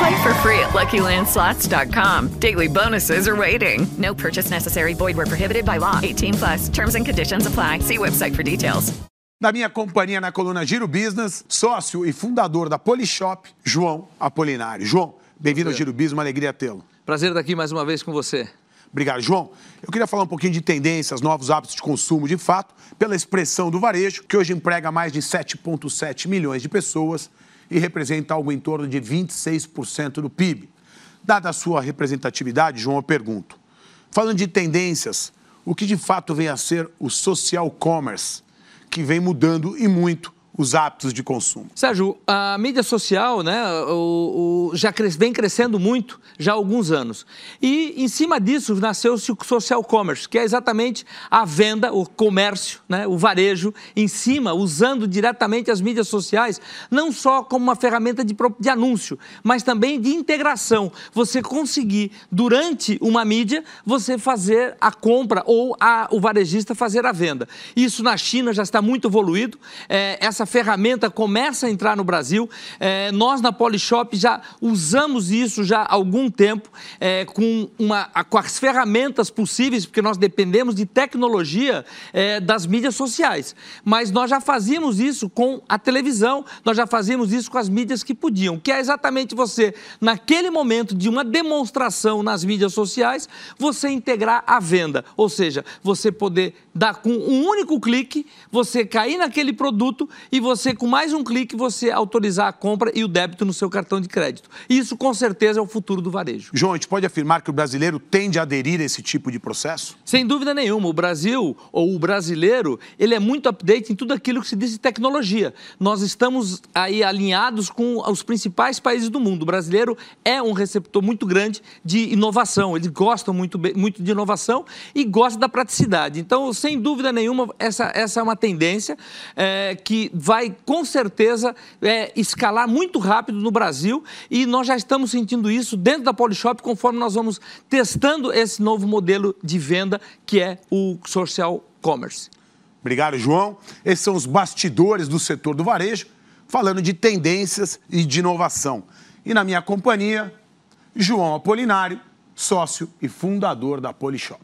Play for free at LuckyLandSlots.com. Daily bonuses are waiting. No purchase necessary. Void where prohibited by law. 18 plus. Terms and conditions apply. See website for details. Na minha companhia na coluna Giro Business, sócio e fundador da Polishop, João Apolinário. João, bem-vindo ao Giro Business, uma alegria tê-lo. Prazer estar aqui mais uma vez com você. Obrigado, João. Eu queria falar um pouquinho de tendências, novos hábitos de consumo, de fato, pela expressão do varejo, que hoje emprega mais de 7,7 milhões de pessoas e representa algo em torno de 26% do PIB. Dada a sua representatividade, João, eu pergunto: falando de tendências, o que de fato vem a ser o social commerce, que vem mudando e muito os hábitos de consumo? Sérgio, a mídia social né, o, o, já cres, vem crescendo muito já há alguns anos. E em cima disso nasceu-se o social commerce, que é exatamente a venda, o comércio, né, o varejo, em cima, usando diretamente as mídias sociais, não só como uma ferramenta de, de anúncio, mas também de integração. Você conseguir, durante uma mídia, você fazer a compra ou a, o varejista fazer a venda. Isso na China já está muito evoluído. É, essa ferramenta começa a entrar no Brasil. É, nós na Polishop já usamos isso já há algum tempo é, com, uma, com as ferramentas possíveis, porque nós dependemos de tecnologia é, das mídias sociais. Mas nós já fazíamos isso com a televisão, nós já fazíamos isso com as mídias que podiam, que é exatamente você, naquele momento de uma demonstração nas mídias sociais, você integrar a venda. Ou seja, você poder dar com um único clique, você cair naquele produto e você, com mais um clique, você autorizar a compra e o débito no seu cartão de crédito. Isso, com certeza, é o futuro do varejo. João, a gente pode afirmar que o brasileiro tende a aderir a esse tipo de processo? Sem dúvida nenhuma. O Brasil, ou o brasileiro, ele é muito update em tudo aquilo que se diz de tecnologia. Nós estamos aí alinhados com os principais países do mundo. O brasileiro é um receptor muito grande de inovação. Eles gostam muito, muito de inovação e gostam da praticidade. Então, sem dúvida nenhuma, essa, essa é uma tendência é, que vai, com certeza, é, escalar muito rápido no Brasil e nós já estamos sentindo isso dentro da Polishop conforme nós vamos testando esse novo modelo de venda que é o social commerce. Obrigado, João. Esses são os bastidores do setor do varejo, falando de tendências e de inovação. E na minha companhia, João Apolinário, sócio e fundador da Polishop.